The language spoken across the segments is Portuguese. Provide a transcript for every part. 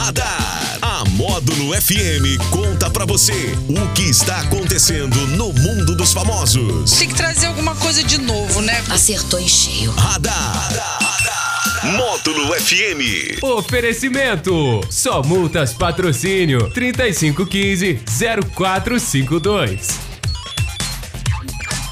Radar. A Módulo FM conta pra você o que está acontecendo no mundo dos famosos. Tem que trazer alguma coisa de novo, né? Acertou em cheio. Radar. Módulo FM. Oferecimento: Só Multas Patrocínio 3515 0452.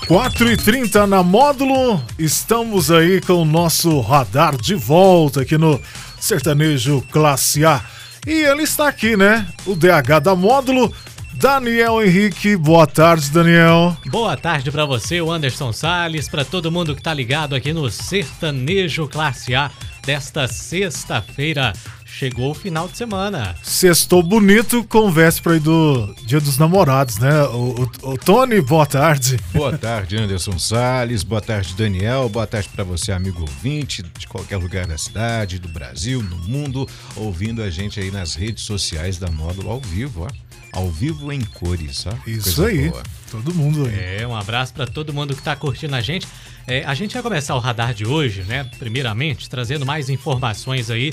4 e 30 na módulo, estamos aí com o nosso radar de volta aqui no Sertanejo Classe A. E ele está aqui, né? O DH da módulo, Daniel Henrique. Boa tarde, Daniel. Boa tarde para você, o Anderson Sales, para todo mundo que tá ligado aqui no Sertanejo Classe A desta sexta-feira. Chegou o final de semana. Sextou bonito com véspera aí do Dia dos Namorados, né? O, o, o Tony, boa tarde. Boa tarde, Anderson Sales. Boa tarde, Daniel. Boa tarde para você, amigo ouvinte de qualquer lugar da cidade, do Brasil, no mundo, ouvindo a gente aí nas redes sociais da Módulo ao vivo, ó. Ao vivo em cores, ó. Isso Coisa aí. boa. Todo mundo aí. É, um abraço para todo mundo que tá curtindo a gente. É, a gente vai começar o radar de hoje, né? Primeiramente, trazendo mais informações aí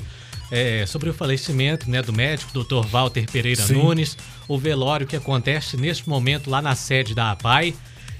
é, sobre o falecimento né, do médico Dr. Walter Pereira Sim. Nunes, o velório que acontece neste momento lá na sede da APAI.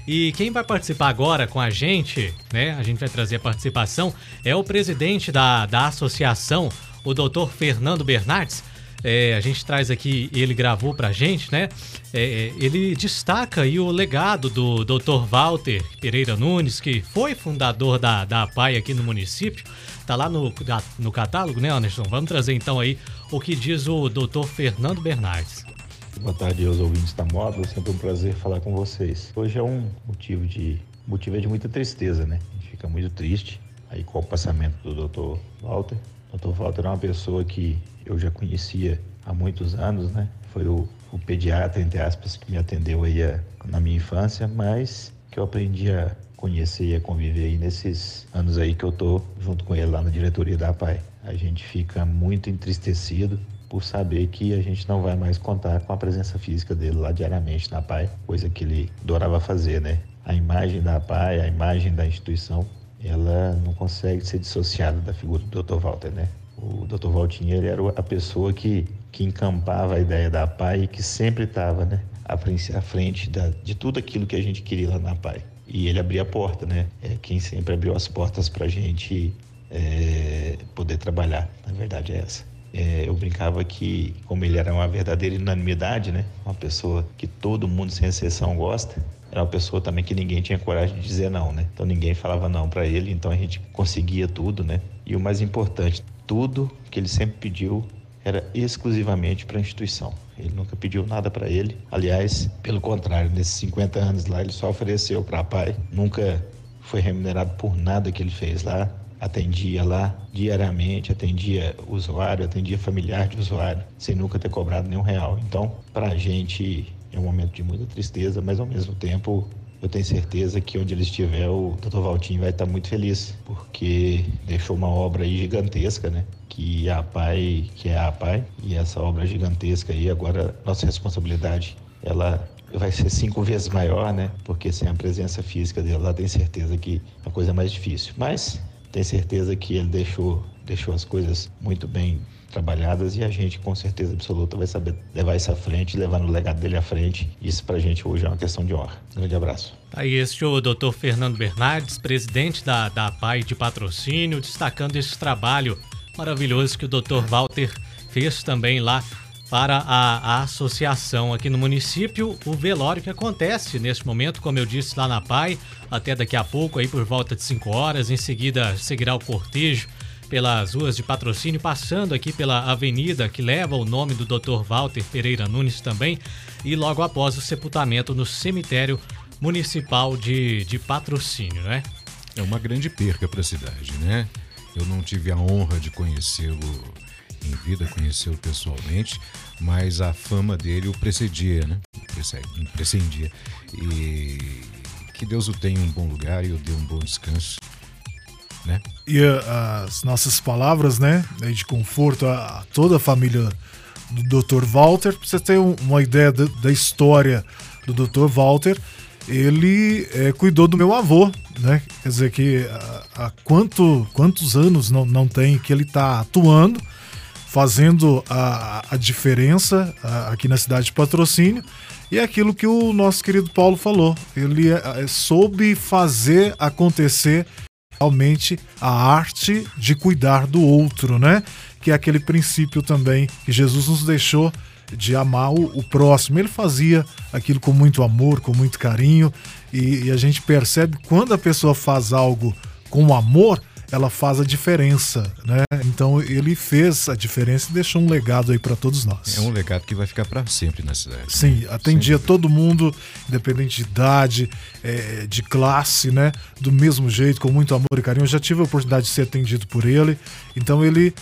E quem vai participar agora com a gente, né? A gente vai trazer a participação, é o presidente da, da associação, o Dr. Fernando Bernardes. É, a gente traz aqui, ele gravou pra gente, né? É, ele destaca aí o legado do Dr. Walter Pereira Nunes, que foi fundador da, da APAI aqui no município. Tá lá no, no catálogo, né, Anderson? Vamos trazer então aí o que diz o Dr. Fernando Bernardes. Boa tarde aos ouvintes da Módulo, é sempre um prazer falar com vocês. Hoje é um motivo de motivo é de muita tristeza, né? A gente fica muito triste aí com o passamento do Dr. Walter. O Dr. Walter é uma pessoa que eu já conhecia há muitos anos, né? Foi o, o pediatra, entre aspas, que me atendeu aí a- na minha infância, mas que eu aprendi a conhecer e a conviver aí nesses anos aí que eu tô junto com ele lá na diretoria da APAI. A gente fica muito entristecido por saber que a gente não vai mais contar com a presença física dele lá diariamente na PAI, coisa que ele adorava fazer, né? A imagem da PAI, a imagem da instituição, ela não consegue ser dissociada da figura do Dr. Walter, né? O Dr. Valtinho, ele era a pessoa que, que encampava a ideia da PAI e que sempre estava, né? À frente, à frente da, de tudo aquilo que a gente queria lá na PAI. E ele abria a porta, né? É quem sempre abriu as portas para a gente é, poder trabalhar. Na verdade é essa. É, eu brincava que, como ele era uma verdadeira unanimidade, né? Uma pessoa que todo mundo, sem exceção, gosta. Era uma pessoa também que ninguém tinha coragem de dizer não, né? Então ninguém falava não para ele, então a gente conseguia tudo, né? E o mais importante, tudo que ele sempre pediu era exclusivamente para a instituição. Ele nunca pediu nada para ele. Aliás, pelo contrário, nesses 50 anos lá, ele só ofereceu para a pai. Nunca foi remunerado por nada que ele fez lá. Atendia lá diariamente, atendia usuário, atendia familiar de usuário, sem nunca ter cobrado nenhum real. Então, para a gente é um momento de muita tristeza, mas ao mesmo tempo eu tenho certeza que onde ele estiver, o Dr. Valtinho vai estar muito feliz, porque deixou uma obra aí gigantesca, né? Que é a PAI, que é a PAI, e essa obra gigantesca aí, agora nossa responsabilidade, ela vai ser cinco vezes maior, né? Porque sem a presença física dele lá, tenho certeza que a coisa é mais difícil. Mas tenho certeza que ele deixou, deixou as coisas muito bem trabalhadas e a gente com certeza absoluta vai saber levar isso à frente, levar no legado dele à frente. Isso pra gente hoje é uma questão de honra. Grande abraço. Aí este é o Dr. Fernando Bernardes, presidente da, da PAI de patrocínio, destacando esse trabalho maravilhoso que o Dr. Walter fez também lá para a, a associação aqui no município. O velório que acontece neste momento, como eu disse lá na PAI, até daqui a pouco, aí por volta de 5 horas. Em seguida seguirá o cortejo pelas ruas de patrocínio, passando aqui pela avenida que leva o nome do Dr. Walter Pereira Nunes também, e logo após o sepultamento no cemitério municipal de, de patrocínio, né? É uma grande perca para a cidade, né? Eu não tive a honra de conhecê-lo em vida, conhecê-lo pessoalmente, mas a fama dele o precedia, né? Prece- Prescendia. E que Deus o tenha em um bom lugar e o dê um bom descanso, né? E uh, as nossas palavras, né, de conforto a, toda a família do Dr. Walter. Pra você ter um- uma ideia da, história do Dr. Walter, ele eh, cuidou do meu avô, né? Quer dizer que ah, há quanto, quantos anos não, não tem que ele está atuando fazendo a, a diferença a, aqui na cidade de patrocínio. E é aquilo que o nosso querido Paulo falou. Ele é, é, soube fazer acontecer realmente a arte de cuidar do outro, né? Que é aquele princípio também que Jesus nos deixou de amar o, o próximo. Ele fazia aquilo com muito amor, com muito carinho, e, e a gente percebe quando a pessoa faz algo com amor, ela faz a diferença, né? Então ele fez a diferença e deixou um legado aí para todos nós. É um legado que vai ficar para sempre na cidade. Sim, atendia todo mundo, independente de idade, é, de classe, né? Do mesmo jeito, com muito amor e carinho. Eu já tive a oportunidade de ser atendido por ele, então ele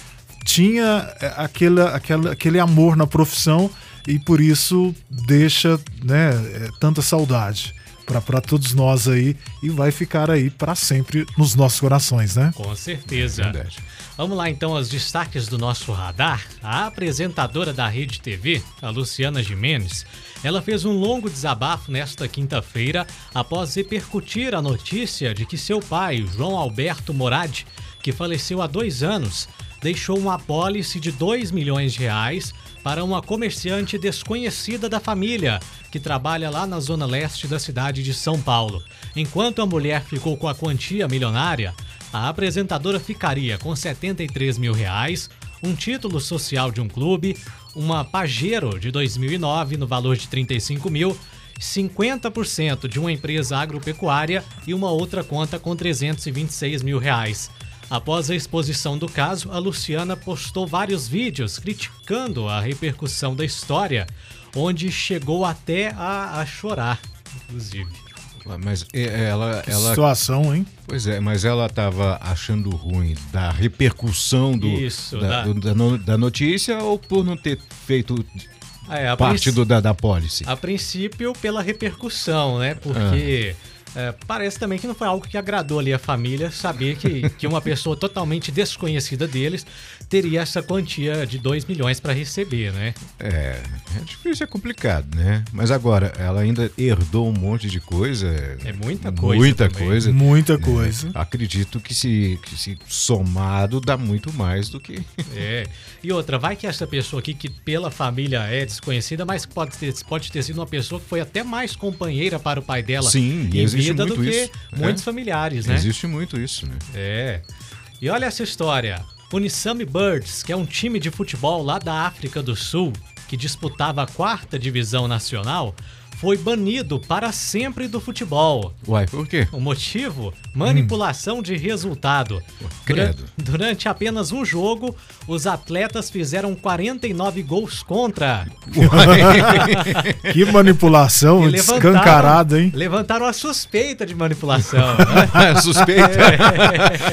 tinha é, aquele, aquele, aquele amor na profissão e por isso deixa né, é, tanta saudade para todos nós aí e vai ficar aí para sempre nos nossos corações, né? Com certeza. Verdade. Vamos lá então aos destaques do nosso radar. A apresentadora da Rede TV, a Luciana Jimenez, ela fez um longo desabafo nesta quinta-feira após repercutir a notícia de que seu pai, João Alberto Morad, que faleceu há dois anos, deixou uma apólice de 2 milhões de reais para uma comerciante desconhecida da família, que trabalha lá na zona leste da cidade de São Paulo. Enquanto a mulher ficou com a quantia milionária, a apresentadora ficaria com 73 mil reais, um título social de um clube, uma Pajero de 2009 no valor de 35 mil 50% de uma empresa agropecuária e uma outra conta com 326 mil reais. Após a exposição do caso, a Luciana postou vários vídeos criticando a repercussão da história, onde chegou até a, a chorar, inclusive. Mas é, ela, que ela. Situação, hein? Pois é, mas ela estava achando ruim da repercussão do, Isso, da, da... Do, da, notícia ou por não ter feito é, parte princ... do, da, da policy? A princípio, pela repercussão, né? Porque. Ah é, parece também que não foi algo que agradou ali a família saber que, que uma pessoa totalmente desconhecida deles teria essa quantia de 2 milhões para receber, né? É, é difícil, é complicado, né? Mas agora, ela ainda herdou um monte de coisa. É muita coisa. Muita também. coisa. Muita né? coisa. Acredito que se, que se somado dá muito mais do que. É. E outra, vai que essa pessoa aqui, que pela família é desconhecida, mas pode ter, pode ter sido uma pessoa que foi até mais companheira para o pai dela. Sim, e existe vida do que isso. muitos é. familiares, né? Existe muito isso, né? É. E olha essa história. O Nissami Birds, que é um time de futebol lá da África do Sul, que disputava a quarta divisão nacional, foi banido para sempre do futebol. Uai, por quê? O motivo? Manipulação hum. de resultado. Credo. Durante, durante apenas um jogo, os atletas fizeram 49 gols contra. que manipulação escancarada, hein? Levantaram a suspeita de manipulação. Né? suspeita?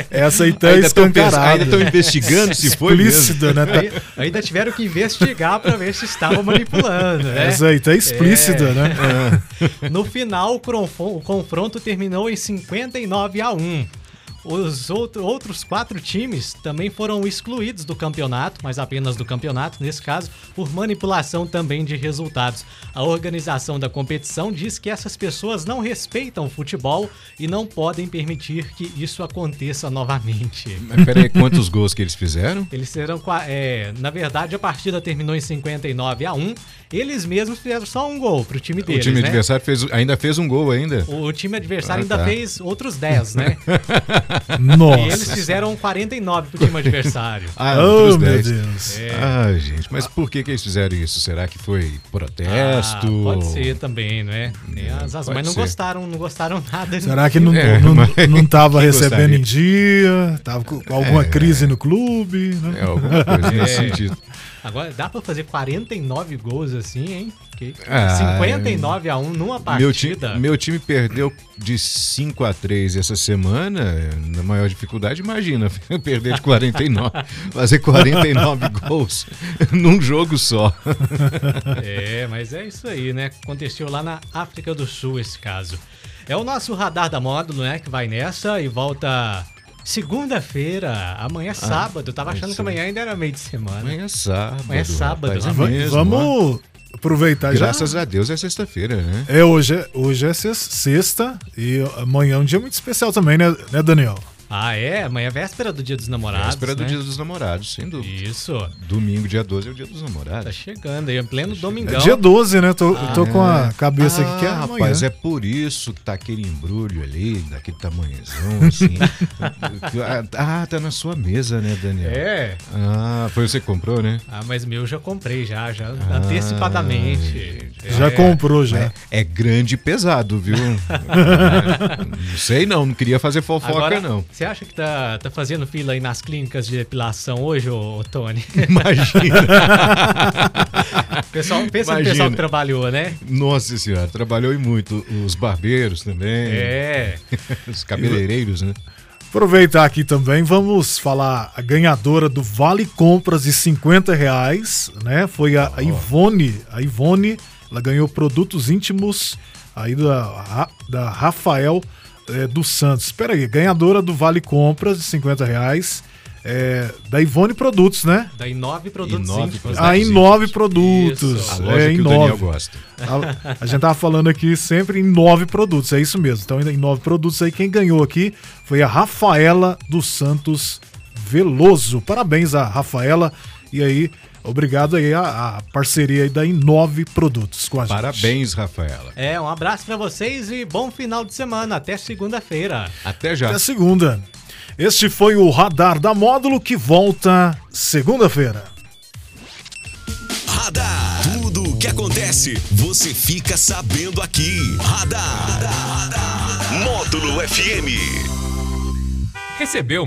É. Essa aí tá escancarada. Ainda estão investigando se foi explícita, né? Aí, ainda tiveram que investigar para ver se estavam manipulando, né? Essa aí tá explícita, é. né? No final, o confronto terminou em 59 a 1. Os outro, outros quatro times também foram excluídos do campeonato, mas apenas do campeonato, nesse caso, por manipulação também de resultados. A organização da competição diz que essas pessoas não respeitam o futebol e não podem permitir que isso aconteça novamente. Mas peraí, quantos gols que eles fizeram? Eles serão. É, na verdade, a partida terminou em 59 a 1. Eles mesmos fizeram só um gol pro time deles. O time né? adversário fez, ainda fez um gol ainda. O time adversário ah, ainda tá. fez outros 10, né? Nossa. E eles fizeram 49 pro time adversário. ah, oh, meu Deus. É. Ah, gente, mas por que, que eles fizeram isso? Será que foi protesto? Ah, pode ser também, não é? As, as mães não gostaram, não gostaram nada. Será que não, é, não, não tava recebendo em dia? Tava com alguma é. crise no clube? Né? É, alguma coisa nesse é. sentido. Agora, dá pra fazer 49 gols assim, hein? Que, ah, 59 a 1 numa partida. Meu time, meu time perdeu de 5 a 3 essa semana, na maior dificuldade, imagina, perder de 49, fazer 49 gols num jogo só. É, mas é isso aí, né? Aconteceu lá na África do Sul esse caso. É o nosso radar da módulo, né, que vai nessa e volta Segunda-feira, amanhã é ah, sábado. Eu tava achando que amanhã ainda era meio de semana. Amanhã é sábado. Amanhã é sábado. Rapaz, é mesmo, vamos aproveitar Graças já. a Deus é sexta-feira, né? É, hoje é, hoje é sexta e amanhã é um dia muito especial também, né, né Daniel? Ah, é? Amanhã é véspera do Dia dos Namorados. Véspera do né? Dia dos Namorados, sem dúvida. Isso. Domingo, dia 12, é o Dia dos Tá Namorados. chegando aí, em pleno É domingão. dia 12, né? Tô, eu tô com a cabeça aqui que é Ah, amanhã. rapaz, é por isso que tá aquele embrulho ali, daquele tamanhozão, assim. ah, tá na sua mesa, né, Daniel? É. Ah, foi você que comprou, né? Ah, mas meu já comprei já, já Ah, antecipadamente. Já É. comprou, já. É grande e pesado, viu? não sei não, não queria fazer fofoca, Agora, não. você acha que tá, tá fazendo fila aí nas clínicas de depilação hoje, ô, ô Tony? Imagina. pessoal, pensa no Imagina. pessoal que trabalhou, né? Nossa senhora, trabalhou e muito. Os barbeiros também. É. Os cabeleireiros, né? Aproveitar aqui também, vamos falar a ganhadora do Vale Compras de 50 reais, né? Foi a, a Ivone. A Ivone, ela ganhou produtos íntimos aí da, da Rafael eh, dos Santos. Espera aí, ganhadora do Vale Compras de 50 reais. eh, da Ivone Produtos, né? Da Inove Produtos Inove Íntimos. Produtos. A Inove Produtos. Isso. A loja é, que o Daniel Inove. gosta. A, a gente tava falando aqui sempre em nove produtos, é isso mesmo. Então, em nove produtos aí, quem ganhou aqui foi a Rafaela dos Santos Veloso. Parabéns a Rafaela. E aí, obrigado aí a, a parceria aí da Inove Produtos com a gente. Parabéns, Rafaela. É, um abraço pra vocês e bom final de semana. Até segunda-feira. Até já. Até segunda. Este foi o Radar da Módulo que volta segunda-feira. Radar. Tudo o que acontece, você fica sabendo aqui. Radar. Módulo FM. Recebeu